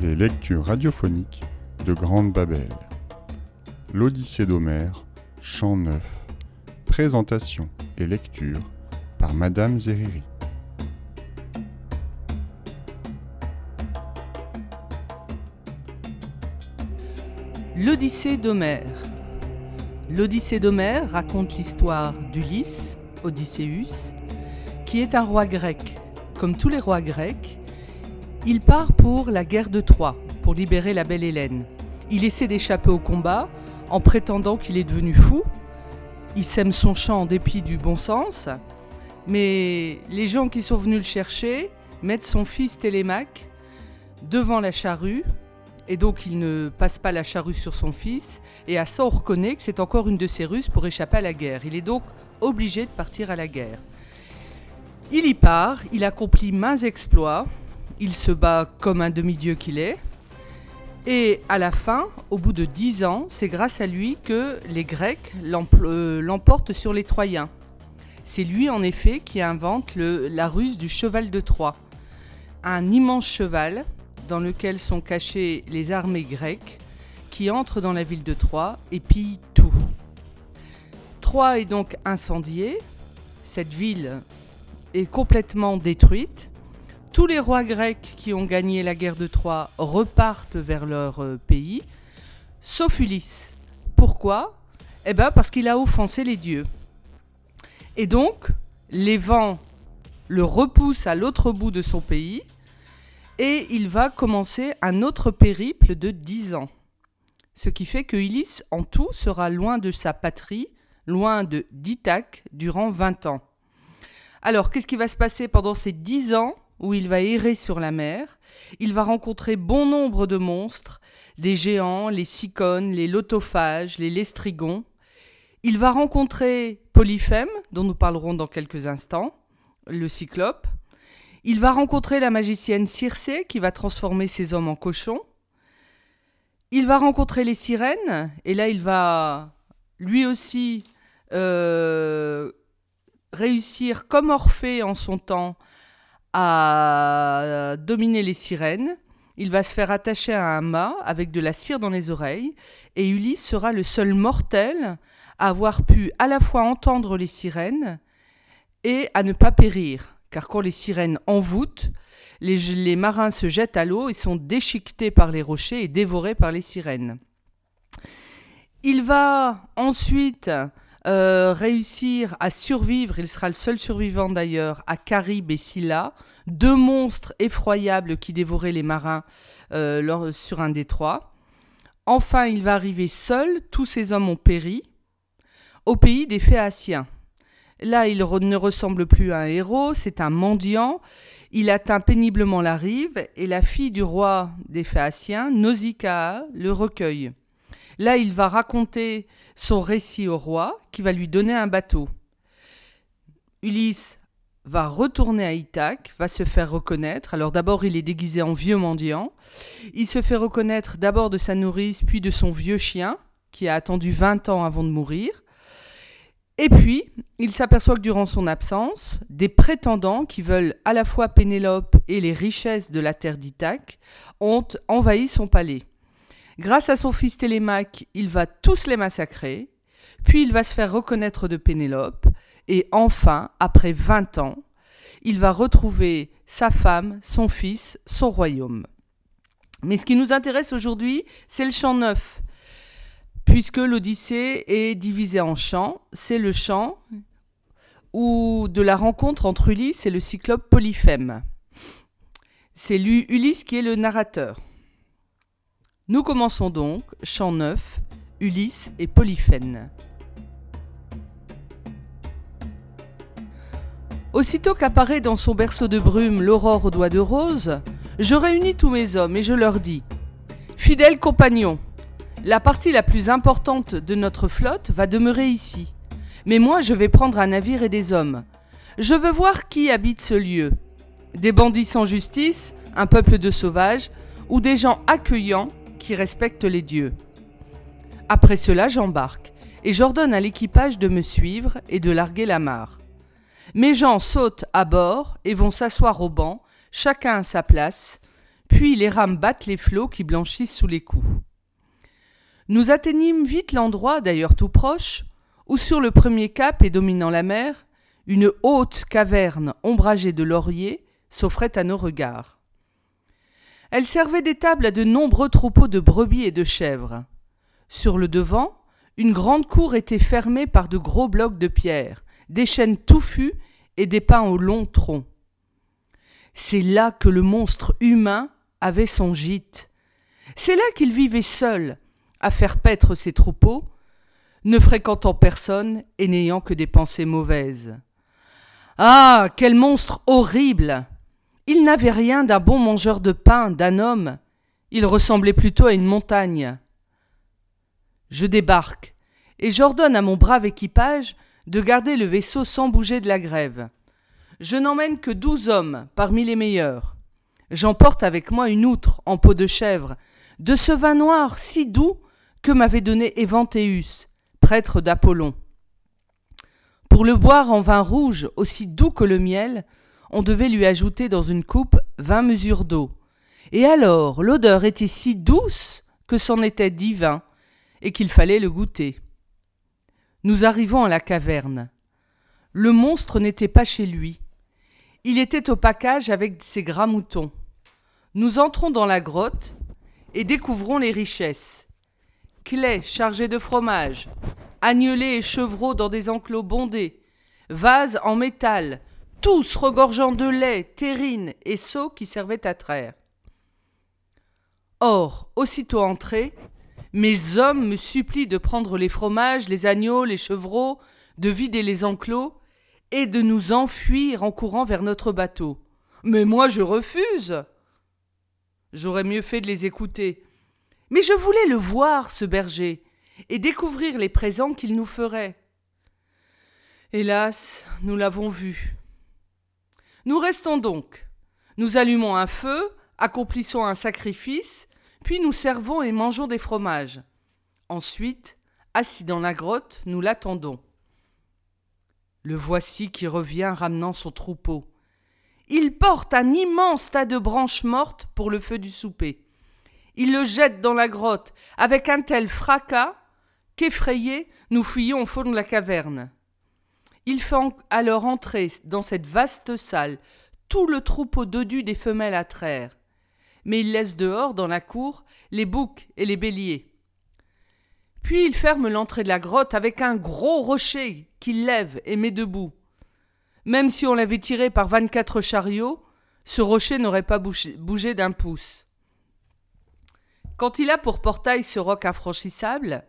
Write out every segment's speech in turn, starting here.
Les lectures radiophoniques de Grande Babel. L'Odyssée d'Homère, chant neuf. Présentation et lecture par Madame Zeriri. L'Odyssée d'Homère. L'Odyssée d'Homère raconte l'histoire d'Ulysse, Odysseus, qui est un roi grec. Comme tous les rois grecs, il part pour la guerre de Troie, pour libérer la belle Hélène. Il essaie d'échapper au combat en prétendant qu'il est devenu fou. Il sème son chant en dépit du bon sens. Mais les gens qui sont venus le chercher mettent son fils Télémaque devant la charrue et donc il ne passe pas la charrue sur son fils, et à ça on reconnaît que c'est encore une de ses ruses pour échapper à la guerre. Il est donc obligé de partir à la guerre. Il y part, il accomplit maints exploits, il se bat comme un demi-dieu qu'il est, et à la fin, au bout de dix ans, c'est grâce à lui que les Grecs euh, l'emportent sur les Troyens. C'est lui en effet qui invente la ruse du cheval de Troie, un immense cheval dans lequel sont cachées les armées grecques qui entrent dans la ville de Troie et pillent tout. Troie est donc incendiée, cette ville est complètement détruite. Tous les rois grecs qui ont gagné la guerre de Troie repartent vers leur euh, pays, sauf Ulysse. Pourquoi? Eh bien parce qu'il a offensé les dieux. Et donc, les vents le repoussent à l'autre bout de son pays, et il va commencer un autre périple de 10 ans. Ce qui fait que Ulysse, en tout, sera loin de sa patrie, loin de d'Ithaque, durant 20 ans. Alors, qu'est-ce qui va se passer pendant ces 10 ans? Où il va errer sur la mer Il va rencontrer bon nombre de monstres, des géants, les cyclones, les lotophages, les lestrigons. Il va rencontrer Polyphème, dont nous parlerons dans quelques instants, le cyclope. Il va rencontrer la magicienne Circé qui va transformer ses hommes en cochons. Il va rencontrer les sirènes et là il va lui aussi euh, réussir comme Orphée en son temps à dominer les sirènes. Il va se faire attacher à un mât avec de la cire dans les oreilles et Ulysse sera le seul mortel à avoir pu à la fois entendre les sirènes et à ne pas périr car quand les sirènes envoûtent, les, les marins se jettent à l'eau et sont déchiquetés par les rochers et dévorés par les sirènes. Il va ensuite euh, réussir à survivre, il sera le seul survivant d'ailleurs, à Caribe et Scylla, deux monstres effroyables qui dévoraient les marins euh, sur un détroit. Enfin, il va arriver seul, tous ses hommes ont péri, au pays des Phéaciens. Là, il ne ressemble plus à un héros, c'est un mendiant. Il atteint péniblement la rive et la fille du roi des Phéaciens, Nausicaa, le recueille. Là, il va raconter son récit au roi qui va lui donner un bateau. Ulysse va retourner à Ithaque, va se faire reconnaître. Alors d'abord, il est déguisé en vieux mendiant. Il se fait reconnaître d'abord de sa nourrice, puis de son vieux chien, qui a attendu 20 ans avant de mourir. Et puis, il s'aperçoit que durant son absence, des prétendants qui veulent à la fois Pénélope et les richesses de la terre d'Ithaque ont envahi son palais. Grâce à son fils Télémaque, il va tous les massacrer, puis il va se faire reconnaître de Pénélope, et enfin, après vingt ans, il va retrouver sa femme, son fils, son royaume. Mais ce qui nous intéresse aujourd'hui, c'est le chant neuf, puisque l'Odyssée est divisée en chants. C'est le chant ou de la rencontre entre Ulysse et le cyclope Polyphème. C'est Ulysse, qui est le narrateur. Nous commençons donc, chant 9, Ulysse et Polyphème. Aussitôt qu'apparaît dans son berceau de brume l'aurore aux doigts de rose, je réunis tous mes hommes et je leur dis Fidèles compagnons, la partie la plus importante de notre flotte va demeurer ici. Mais moi, je vais prendre un navire et des hommes. Je veux voir qui habite ce lieu. Des bandits sans justice, un peuple de sauvages, ou des gens accueillants qui respectent les dieux. Après cela, j'embarque, et j'ordonne à l'équipage de me suivre et de larguer la mare. Mes gens sautent à bord et vont s'asseoir au banc, chacun à sa place, puis les rames battent les flots qui blanchissent sous les coups. Nous atteignîmes vite l'endroit, d'ailleurs tout proche, où sur le premier cap et dominant la mer, une haute caverne ombragée de lauriers s'offrait à nos regards. Elle servait d'étable à de nombreux troupeaux de brebis et de chèvres. Sur le devant, une grande cour était fermée par de gros blocs de pierre, des chênes touffus et des pins au long tronc. C'est là que le monstre humain avait son gîte. C'est là qu'il vivait seul, à faire paître ses troupeaux, ne fréquentant personne et n'ayant que des pensées mauvaises. Ah. Quel monstre horrible. Il n'avait rien d'un bon mangeur de pain, d'un homme. Il ressemblait plutôt à une montagne. Je débarque, et j'ordonne à mon brave équipage de garder le vaisseau sans bouger de la grève. Je n'emmène que douze hommes parmi les meilleurs. J'emporte avec moi une outre en peau de chèvre, de ce vin noir si doux que m'avait donné Évanthéus, prêtre d'Apollon. Pour le boire en vin rouge aussi doux que le miel, on devait lui ajouter dans une coupe vingt mesures d'eau. Et alors l'odeur était si douce que c'en était divin, et qu'il fallait le goûter. Nous arrivons à la caverne. Le monstre n'était pas chez lui. Il était au package avec ses gras moutons. Nous entrons dans la grotte et découvrons les richesses. Clés chargées de fromage, agnelés et chevreaux dans des enclos bondés, vases en métal, tous regorgeant de lait, terrine et seaux qui servaient à traire. Or, aussitôt entré, mes hommes me supplient de prendre les fromages, les agneaux, les chevreaux, de vider les enclos et de nous enfuir en courant vers notre bateau. Mais moi je refuse. J'aurais mieux fait de les écouter. Mais je voulais le voir, ce berger, et découvrir les présents qu'il nous ferait. Hélas, nous l'avons vu. Nous restons donc. Nous allumons un feu, accomplissons un sacrifice, puis nous servons et mangeons des fromages. Ensuite, assis dans la grotte, nous l'attendons. Le voici qui revient ramenant son troupeau. Il porte un immense tas de branches mortes pour le feu du souper. Il le jette dans la grotte avec un tel fracas qu'effrayés, nous fuyons au fond de la caverne. Il fait alors entrer dans cette vaste salle tout le troupeau dodus des femelles à traire, mais il laisse dehors, dans la cour, les boucs et les béliers. Puis il ferme l'entrée de la grotte avec un gros rocher qu'il lève et met debout. Même si on l'avait tiré par vingt-quatre chariots, ce rocher n'aurait pas bougé d'un pouce. Quand il a pour portail ce roc infranchissable,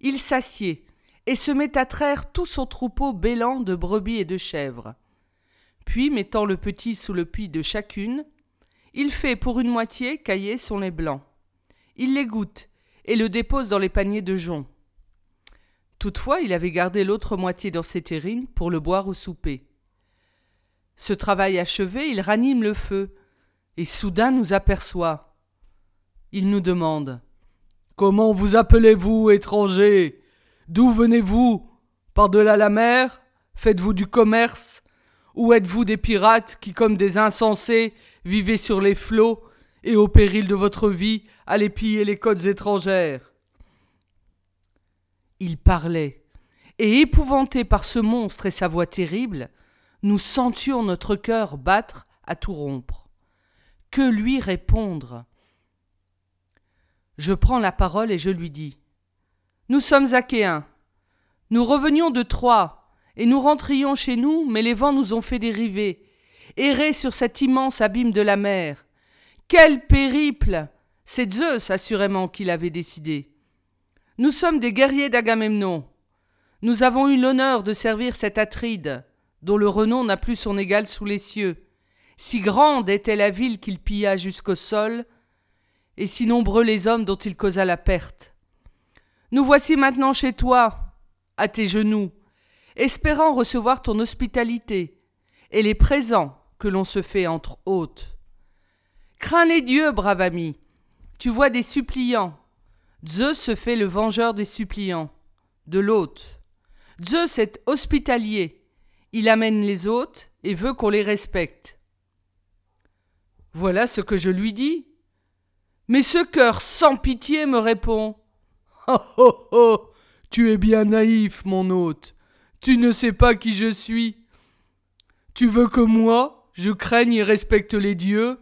il s'assied et se met à traire tout son troupeau bêlant de brebis et de chèvres. Puis, mettant le petit sous le puits de chacune, il fait pour une moitié cailler son lait blanc. Il les goûte et le dépose dans les paniers de jonc. Toutefois, il avait gardé l'autre moitié dans ses terrines pour le boire au souper. Ce travail achevé, il ranime le feu, et soudain nous aperçoit. Il nous demande Comment vous appelez-vous, étranger? D'où venez-vous? Par-delà la mer? Faites-vous du commerce? Ou êtes-vous des pirates qui, comme des insensés, vivez sur les flots et au péril de votre vie allez piller les côtes étrangères? Il parlait, et épouvanté par ce monstre et sa voix terrible, nous sentions notre cœur battre à tout rompre. Que lui répondre? Je prends la parole et je lui dis Nous sommes achéens. Nous revenions de Troie, et nous rentrions chez nous, mais les vents nous ont fait dériver, errer sur cet immense abîme de la mer. Quel périple C'est Zeus, assurément, qui l'avait décidé. Nous sommes des guerriers d'Agamemnon. Nous avons eu l'honneur de servir cet Atride, dont le renom n'a plus son égal sous les cieux. Si grande était la ville qu'il pilla jusqu'au sol, et si nombreux les hommes dont il causa la perte. Nous voici maintenant chez toi, à tes genoux, espérant recevoir ton hospitalité et les présents que l'on se fait entre hôtes. Crains les dieux, brave ami. Tu vois des suppliants. Zeus se fait le vengeur des suppliants, de l'hôte. Zeus est hospitalier. Il amène les hôtes et veut qu'on les respecte. Voilà ce que je lui dis, Mais ce cœur sans pitié me répond. Oh oh oh. Tu es bien naïf, mon hôte. Tu ne sais pas qui je suis. Tu veux que moi, je craigne et respecte les dieux?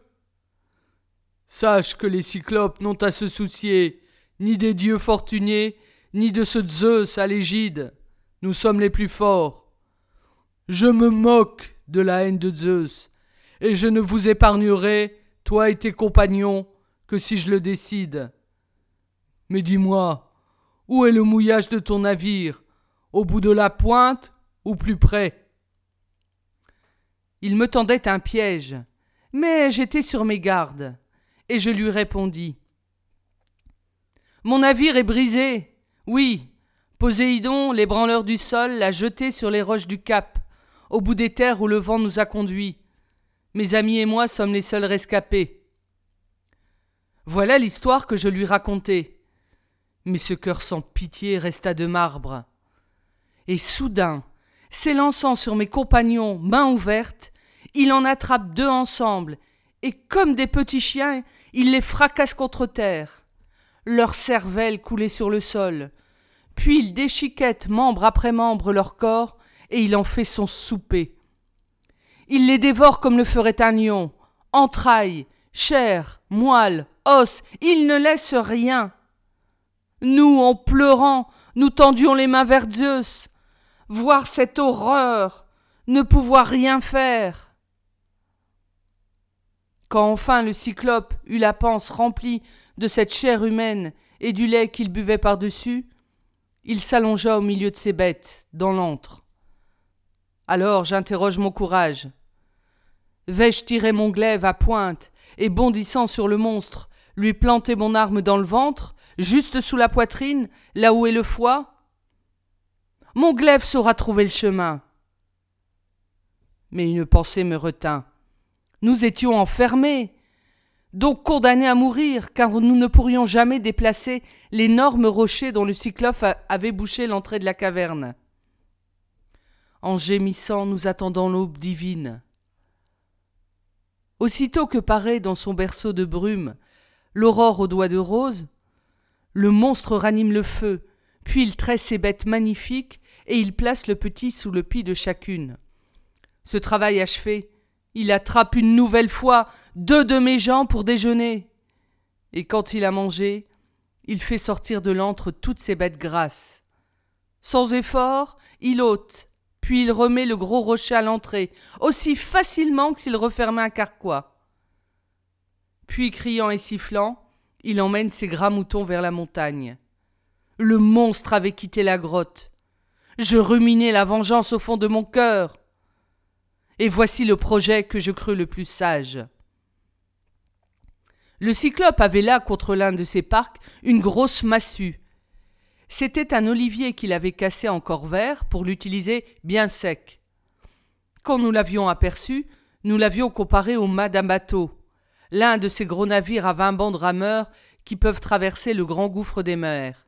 Sache que les cyclopes n'ont à se soucier ni des dieux fortunés, ni de ce Zeus à l'égide. Nous sommes les plus forts. Je me moque de la haine de Zeus, et je ne vous épargnerai, toi et tes compagnons, que si je le décide. Mais dis-moi, où est le mouillage de ton navire? Au bout de la pointe ou plus près? Il me tendait un piège, mais j'étais sur mes gardes, et je lui répondis. Mon navire est brisé. Oui. Poséidon, l'ébranleur du sol, l'a jeté sur les roches du cap, au bout des terres où le vent nous a conduits. Mes amis et moi sommes les seuls rescapés. Voilà l'histoire que je lui racontai. Mais ce cœur sans pitié resta de marbre. Et soudain, s'élançant sur mes compagnons, main ouverte, il en attrape deux ensemble, et comme des petits chiens, il les fracasse contre terre. Leur cervelle coulait sur le sol. Puis il déchiquette membre après membre leur corps, et il en fait son souper. Il les dévore comme le ferait un lion, entrailles, chair, moelle, os, il ne laisse rien. Nous, en pleurant, nous tendions les mains vers Zeus. Voir cette horreur, ne pouvoir rien faire. Quand enfin le cyclope eut la panse remplie de cette chair humaine et du lait qu'il buvait par-dessus, il s'allongea au milieu de ses bêtes, dans l'antre. Alors j'interroge mon courage. Vais-je tirer mon glaive à pointe et bondissant sur le monstre, lui planter mon arme dans le ventre, juste sous la poitrine, là où est le foie Mon glaive saura trouver le chemin. Mais une pensée me retint. Nous étions enfermés, donc condamnés à mourir, car nous ne pourrions jamais déplacer l'énorme rocher dont le cyclope avait bouché l'entrée de la caverne. En gémissant, nous attendons l'aube divine. Aussitôt que paraît dans son berceau de brume l'aurore aux doigts de rose, le monstre ranime le feu, puis il tresse ses bêtes magnifiques et il place le petit sous le pied de chacune. Ce travail achevé, il attrape une nouvelle fois deux de mes gens pour déjeuner. Et quand il a mangé, il fait sortir de l'antre toutes ses bêtes grasses. Sans effort, il ôte, puis il remet le gros rocher à l'entrée, aussi facilement que s'il refermait un carquois. Puis, criant et sifflant, il emmène ses gras moutons vers la montagne. Le monstre avait quitté la grotte. Je ruminais la vengeance au fond de mon cœur. Et voici le projet que je crus le plus sage. Le cyclope avait là contre l'un de ses parcs une grosse massue. C'était un olivier qu'il avait cassé encore vert pour l'utiliser bien sec. Quand nous l'avions aperçu, nous l'avions comparé au mât d'un bateau, l'un de ces gros navires à vingt bancs de rameurs qui peuvent traverser le grand gouffre des mers.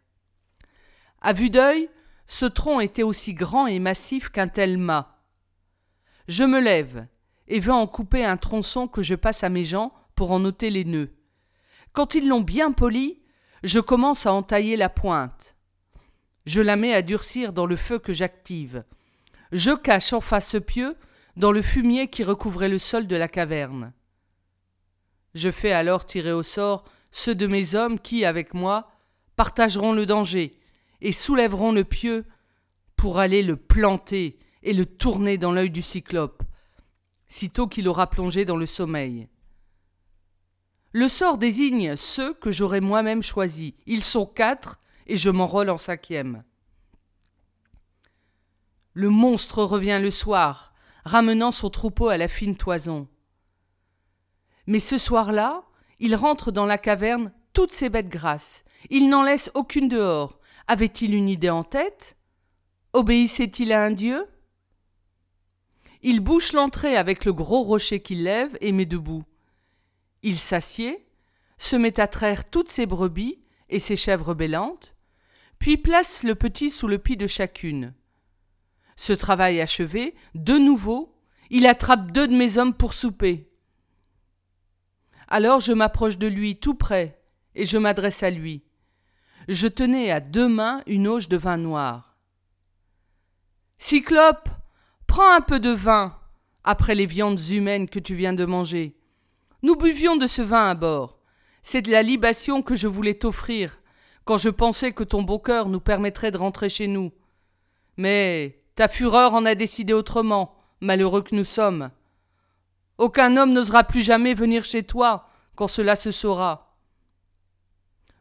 À vue d'œil, ce tronc était aussi grand et massif qu'un tel mât. Je me lève et veux en couper un tronçon que je passe à mes gens pour en ôter les nœuds. Quand ils l'ont bien poli, je commence à entailler la pointe. Je la mets à durcir dans le feu que j'active. Je cache enfin ce pieu dans le fumier qui recouvrait le sol de la caverne. Je fais alors tirer au sort ceux de mes hommes qui, avec moi, partageront le danger et soulèveront le pieu pour aller le planter et le tourner dans l'œil du cyclope, sitôt qu'il aura plongé dans le sommeil. Le sort désigne ceux que j'aurai moi-même choisis. Ils sont quatre, et je m'enrôle en cinquième. Le monstre revient le soir, ramenant son troupeau à la fine toison. Mais ce soir-là, il rentre dans la caverne toutes ses bêtes grasses. Il n'en laisse aucune dehors. Avait-il une idée en tête? Obéissait-il à un dieu? Il bouche l'entrée avec le gros rocher qu'il lève et met debout. Il s'assied, se met à traire toutes ses brebis et ses chèvres bêlantes, puis place le petit sous le pied de chacune. Ce travail achevé, de nouveau, il attrape deux de mes hommes pour souper. Alors je m'approche de lui tout près et je m'adresse à lui. Je tenais à deux mains une auge de vin noir. Cyclope, prends un peu de vin, après les viandes humaines que tu viens de manger. Nous buvions de ce vin à bord. C'est de la libation que je voulais t'offrir, quand je pensais que ton beau cœur nous permettrait de rentrer chez nous. Mais ta fureur en a décidé autrement, malheureux que nous sommes. Aucun homme n'osera plus jamais venir chez toi quand cela se saura.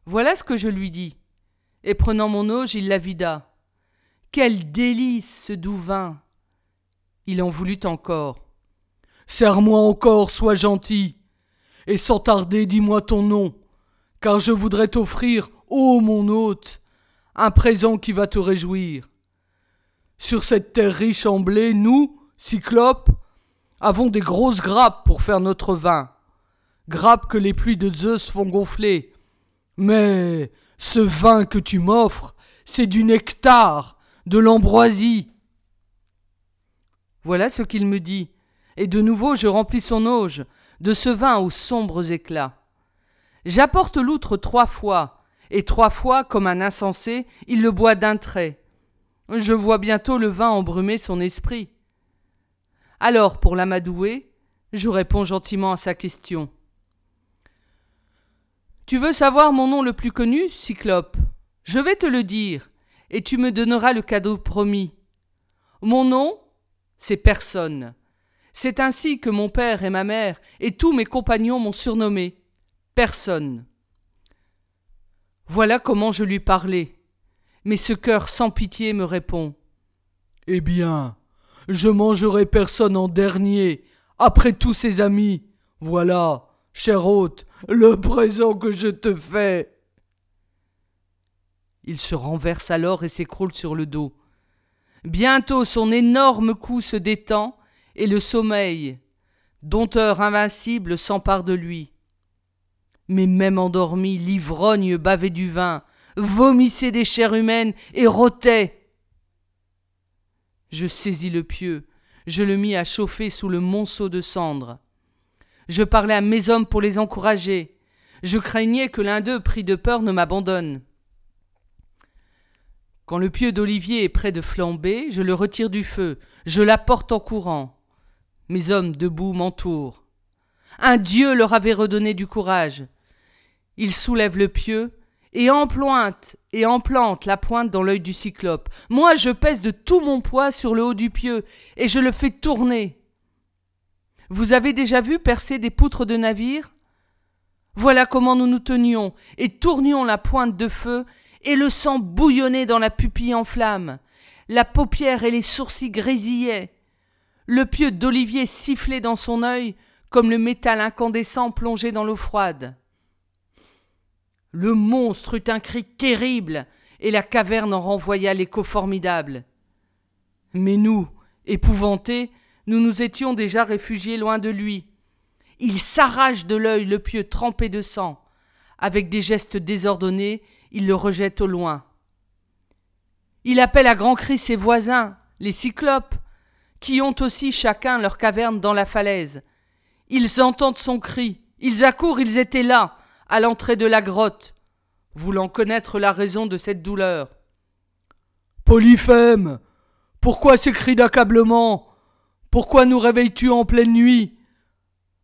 Voilà ce que je lui dis. Et prenant mon auge, il la vida. Quel délice ce doux vin. Il en voulut encore. Serre-moi encore, sois gentil, et sans tarder dis-moi ton nom, car je voudrais t'offrir, ô mon hôte, un présent qui va te réjouir. Sur cette terre riche en blé, nous, Cyclopes, avons des grosses grappes pour faire notre vin, grappes que les pluies de Zeus font gonfler. Mais ce vin que tu m'offres, c'est du nectar, de l'ambroisie. Voilà ce qu'il me dit, et de nouveau je remplis son auge, de ce vin aux sombres éclats. J'apporte l'outre trois fois, et trois fois, comme un insensé, il le boit d'un trait. Je vois bientôt le vin embrumer son esprit. Alors, pour l'amadouer, je réponds gentiment à sa question. Tu veux savoir mon nom le plus connu, Cyclope? Je vais te le dire, et tu me donneras le cadeau promis. Mon nom, c'est personne. C'est ainsi que mon père et ma mère et tous mes compagnons m'ont surnommé personne. Voilà comment je lui parlais. Mais ce cœur sans pitié me répond. Eh bien, je mangerai personne en dernier, après tous ses amis. Voilà, cher hôte, le présent que je te fais. Il se renverse alors et s'écroule sur le dos. Bientôt son énorme cou se détend, et le sommeil, dompteur invincible, s'empare de lui. Mais même endormi, l'ivrogne bavait du vin, vomissait des chairs humaines et rôtait. Je saisis le pieu, je le mis à chauffer sous le monceau de cendres. Je parlais à mes hommes pour les encourager. Je craignais que l'un d'eux, pris de peur, ne m'abandonne. Quand le pieu d'olivier est près de flamber, je le retire du feu, je l'apporte en courant. Mes hommes debout m'entourent. Un dieu leur avait redonné du courage. Ils soulèvent le pieu et emplointent et emplantent la pointe dans l'œil du cyclope. Moi, je pèse de tout mon poids sur le haut du pieu et je le fais tourner. Vous avez déjà vu percer des poutres de navire Voilà comment nous nous tenions et tournions la pointe de feu et le sang bouillonnait dans la pupille en flammes. La paupière et les sourcils grésillaient. Le pieu d'Olivier sifflait dans son œil comme le métal incandescent plongé dans l'eau froide. Le monstre eut un cri terrible, et la caverne en renvoya l'écho formidable. Mais nous, épouvantés, nous nous étions déjà réfugiés loin de lui. Il s'arrache de l'œil le pieu trempé de sang. Avec des gestes désordonnés, il le rejette au loin. Il appelle à grands cris ses voisins, les cyclopes, qui ont aussi chacun leur caverne dans la falaise. Ils entendent son cri, ils accourent, ils étaient là, à l'entrée de la grotte, voulant connaître la raison de cette douleur. Polyphème, pourquoi ces cris d'accablement? Pourquoi nous réveilles-tu en pleine nuit?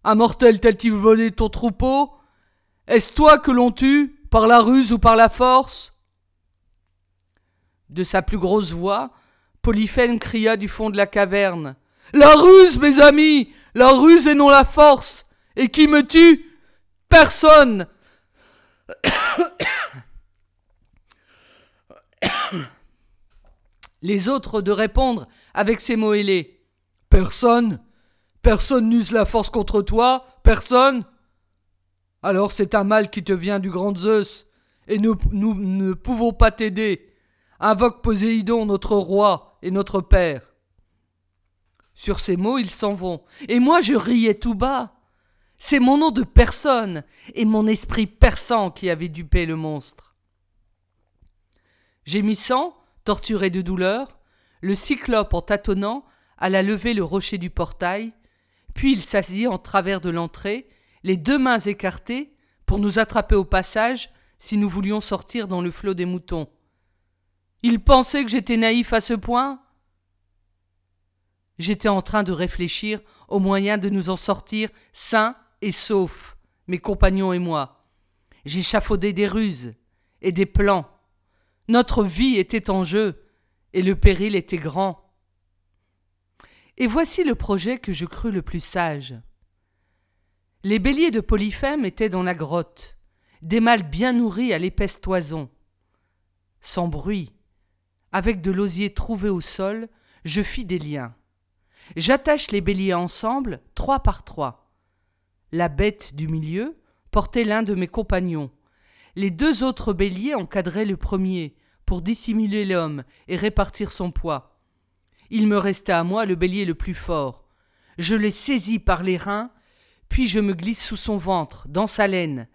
Un mortel tel-il volé ton troupeau? Est-ce toi que l'on tue par la ruse ou par la force? De sa plus grosse voix, Polyphène cria du fond de la caverne. La ruse, mes amis. La ruse et non la force. Et qui me tue? Personne. Les autres de répondre avec ces mots ailés. Personne Personne n'use la force contre toi Personne alors c'est un mal qui te vient du grand Zeus, et nous, nous ne pouvons pas t'aider. Invoque Poséidon, notre roi et notre père. Sur ces mots, ils s'en vont, et moi je riais tout bas. C'est mon nom de personne et mon esprit perçant qui avait dupé le monstre. Gémissant, torturé de douleur, le cyclope en tâtonnant alla lever le rocher du portail, puis il s'assit en travers de l'entrée les deux mains écartées, pour nous attraper au passage si nous voulions sortir dans le flot des moutons. Ils pensaient que j'étais naïf à ce point J'étais en train de réfléchir au moyen de nous en sortir sains et saufs, mes compagnons et moi. J'échafaudais des ruses et des plans. Notre vie était en jeu et le péril était grand. Et voici le projet que je crus le plus sage. Les béliers de Polyphème étaient dans la grotte, des mâles bien nourris à l'épaisse toison. Sans bruit, avec de l'osier trouvé au sol, je fis des liens. J'attache les béliers ensemble, trois par trois. La bête du milieu portait l'un de mes compagnons. Les deux autres béliers encadraient le premier, pour dissimuler l'homme et répartir son poids. Il me resta à moi le bélier le plus fort. Je l'ai saisi par les reins, puis je me glisse sous son ventre, dans sa laine,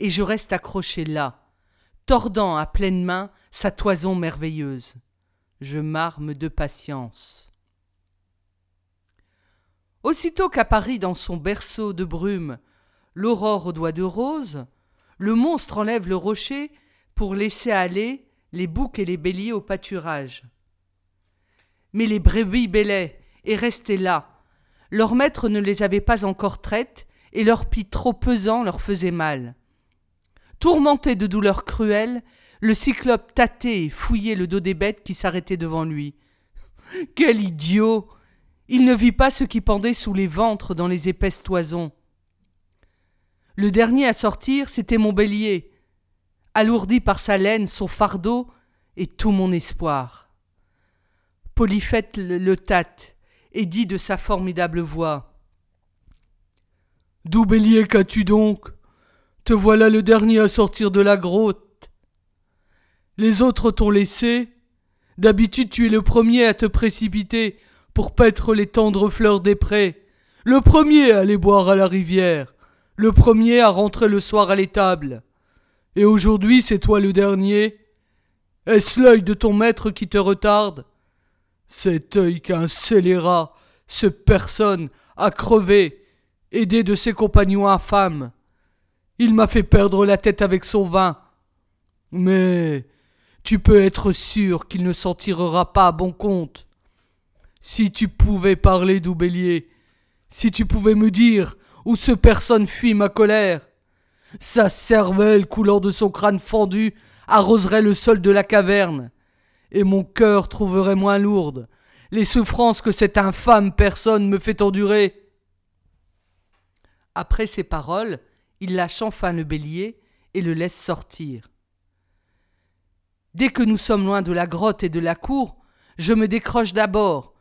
et je reste accroché là, tordant à pleine main sa toison merveilleuse. Je m'arme de patience. Aussitôt qu'apparit dans son berceau de brume l'aurore aux doigts de rose, le monstre enlève le rocher pour laisser aller les boucs et les béliers au pâturage. Mais les brebis bêlaient et restaient là. Leur maître ne les avait pas encore traites, et leur pis trop pesant leur faisait mal. Tourmenté de douleurs cruelles, le cyclope tâtait et fouillait le dos des bêtes qui s'arrêtaient devant lui. Quel idiot il ne vit pas ce qui pendait sous les ventres dans les épaisses toisons. Le dernier à sortir, c'était mon bélier, alourdi par sa laine, son fardeau et tout mon espoir. Polyphète le, tâte et dit de sa formidable voix D'où bélier qu'as-tu donc? Te voilà le dernier à sortir de la grotte. Les autres t'ont laissé. D'habitude, tu es le premier à te précipiter pour paître les tendres fleurs des prés, le premier à aller boire à la rivière, le premier à rentrer le soir à l'étable. Et aujourd'hui c'est toi le dernier. Est-ce l'œil de ton maître qui te retarde? Cet œil qu'un scélérat, ce personne, a crevé, aidé de ses compagnons infâmes. Il m'a fait perdre la tête avec son vin. Mais tu peux être sûr qu'il ne s'en tirera pas à bon compte. Si tu pouvais parler, doux bélier, si tu pouvais me dire où ce personne fuit ma colère, sa cervelle coulant de son crâne fendu arroserait le sol de la caverne, et mon cœur trouverait moins lourde les souffrances que cette infâme personne me fait endurer. Après ces paroles, il lâche enfin le bélier et le laisse sortir. Dès que nous sommes loin de la grotte et de la cour, je me décroche d'abord,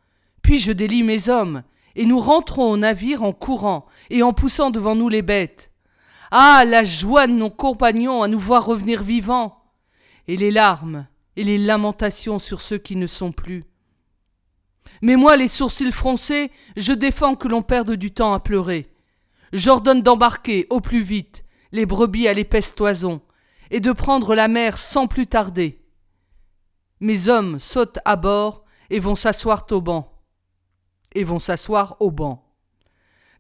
puis je délie mes hommes, et nous rentrons au navire en courant et en poussant devant nous les bêtes. Ah. La joie de nos compagnons à nous voir revenir vivants. Et les larmes et les lamentations sur ceux qui ne sont plus. Mais moi, les sourcils froncés, je défends que l'on perde du temps à pleurer. J'ordonne d'embarquer au plus vite les brebis à l'épaisse toison, et de prendre la mer sans plus tarder. Mes hommes sautent à bord et vont s'asseoir au banc et vont s'asseoir au banc.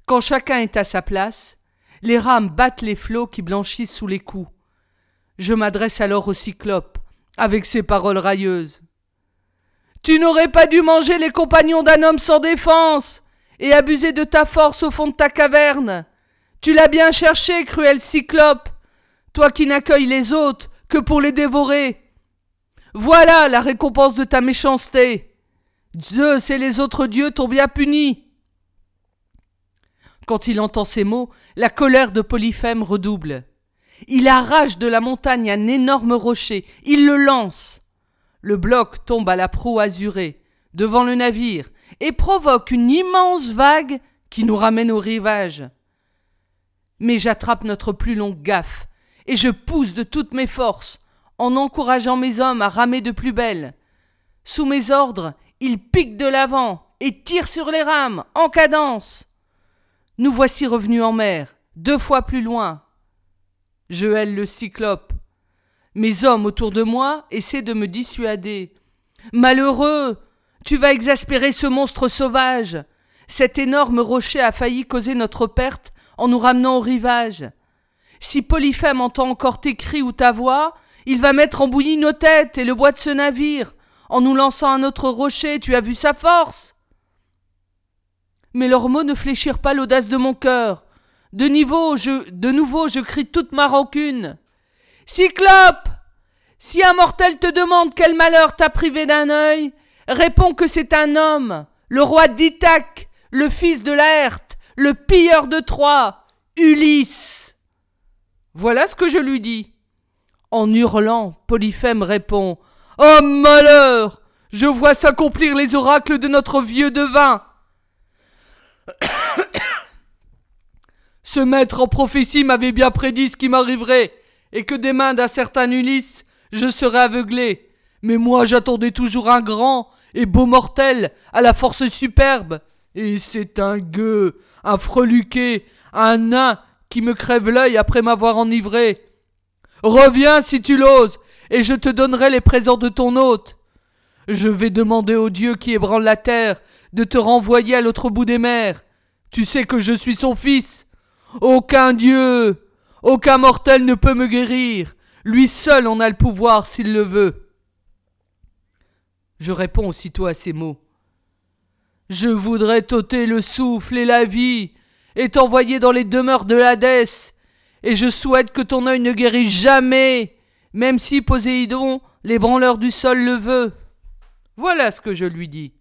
Quand chacun est à sa place, les rames battent les flots qui blanchissent sous les coups. Je m'adresse alors au cyclope, avec ces paroles railleuses. Tu n'aurais pas dû manger les compagnons d'un homme sans défense, et abuser de ta force au fond de ta caverne. Tu l'as bien cherché, cruel cyclope, toi qui n'accueilles les autres que pour les dévorer. Voilà la récompense de ta méchanceté. Zeus et les autres dieux t'ont bien puni. Quand il entend ces mots, la colère de Polyphème redouble. Il arrache de la montagne un énorme rocher, il le lance. Le bloc tombe à la proue azurée, devant le navire, et provoque une immense vague qui nous ramène au rivage. Mais j'attrape notre plus longue gaffe, et je pousse de toutes mes forces, en encourageant mes hommes à ramer de plus belle. Sous mes ordres, il pique de l'avant et tire sur les rames, en cadence. Nous voici revenus en mer, deux fois plus loin. Je hèle le cyclope. Mes hommes autour de moi essaient de me dissuader. Malheureux, tu vas exaspérer ce monstre sauvage. Cet énorme rocher a failli causer notre perte en nous ramenant au rivage. Si Polyphème entend encore tes cris ou ta voix, il va mettre en bouillie nos têtes et le bois de ce navire. En nous lançant un autre rocher, tu as vu sa force. Mais leurs mots ne fléchirent pas l'audace de mon cœur. De, nouveau, je crie toute ma rancune. Cyclope Si un mortel te demande quel malheur t'a privé d'un œil, réponds que c'est un homme, le roi d'Ithaque, le fils de Laerte, le pilleur de Troie, Ulysse. Voilà ce que je lui dis. En hurlant, Polyphème répond Oh malheur Je vois s'accomplir les oracles de notre vieux devin. Ce maître en prophétie m'avait bien prédit ce qui m'arriverait, et que des mains d'un certain Ulysse je serais aveuglé. Mais moi j'attendais toujours un grand et beau mortel à la force superbe. Et c'est un gueux, un freluqué, un nain qui me crève l'œil après m'avoir enivré. Reviens si tu l'oses, et je te donnerai les présents de ton hôte. Je vais demander au Dieu qui ébranle la terre de te renvoyer à l'autre bout des mers. Tu sais que je suis son fils. Aucun Dieu, aucun mortel ne peut me guérir. Lui seul en a le pouvoir s'il le veut. Je réponds aussitôt à ces mots. Je voudrais t'ôter le souffle et la vie, et t'envoyer dans les demeures de l'Hadès, et je souhaite que ton œil ne guérisse jamais, même si Poséidon, l'ébranleur du sol, le veut. Voilà ce que je lui dis.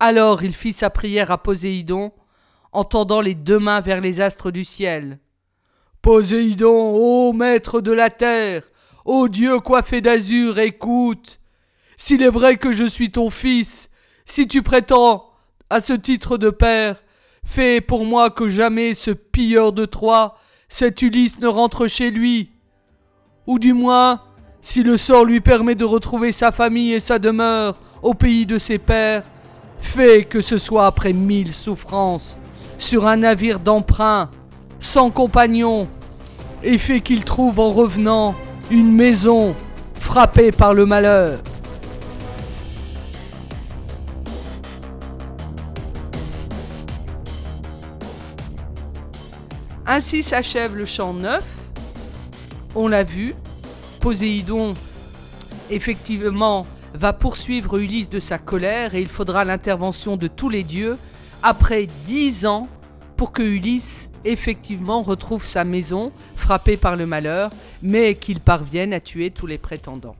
Alors il fit sa prière à Poséidon, en tendant les deux mains vers les astres du ciel. Poséidon, ô maître de la terre, ô Dieu coiffé d'azur, écoute. S'il est vrai que je suis ton fils, si tu prétends à ce titre de père, fais pour moi que jamais ce pilleur de Troie cet Ulysse ne rentre chez lui. Ou du moins, si le sort lui permet de retrouver sa famille et sa demeure au pays de ses pères, fais que ce soit après mille souffrances, sur un navire d'emprunt, sans compagnon, et fais qu'il trouve en revenant une maison frappée par le malheur. Ainsi s'achève le chant 9. On l'a vu, Poséidon, effectivement, va poursuivre Ulysse de sa colère et il faudra l'intervention de tous les dieux après dix ans pour que Ulysse effectivement retrouve sa maison frappée par le malheur, mais qu'il parvienne à tuer tous les prétendants.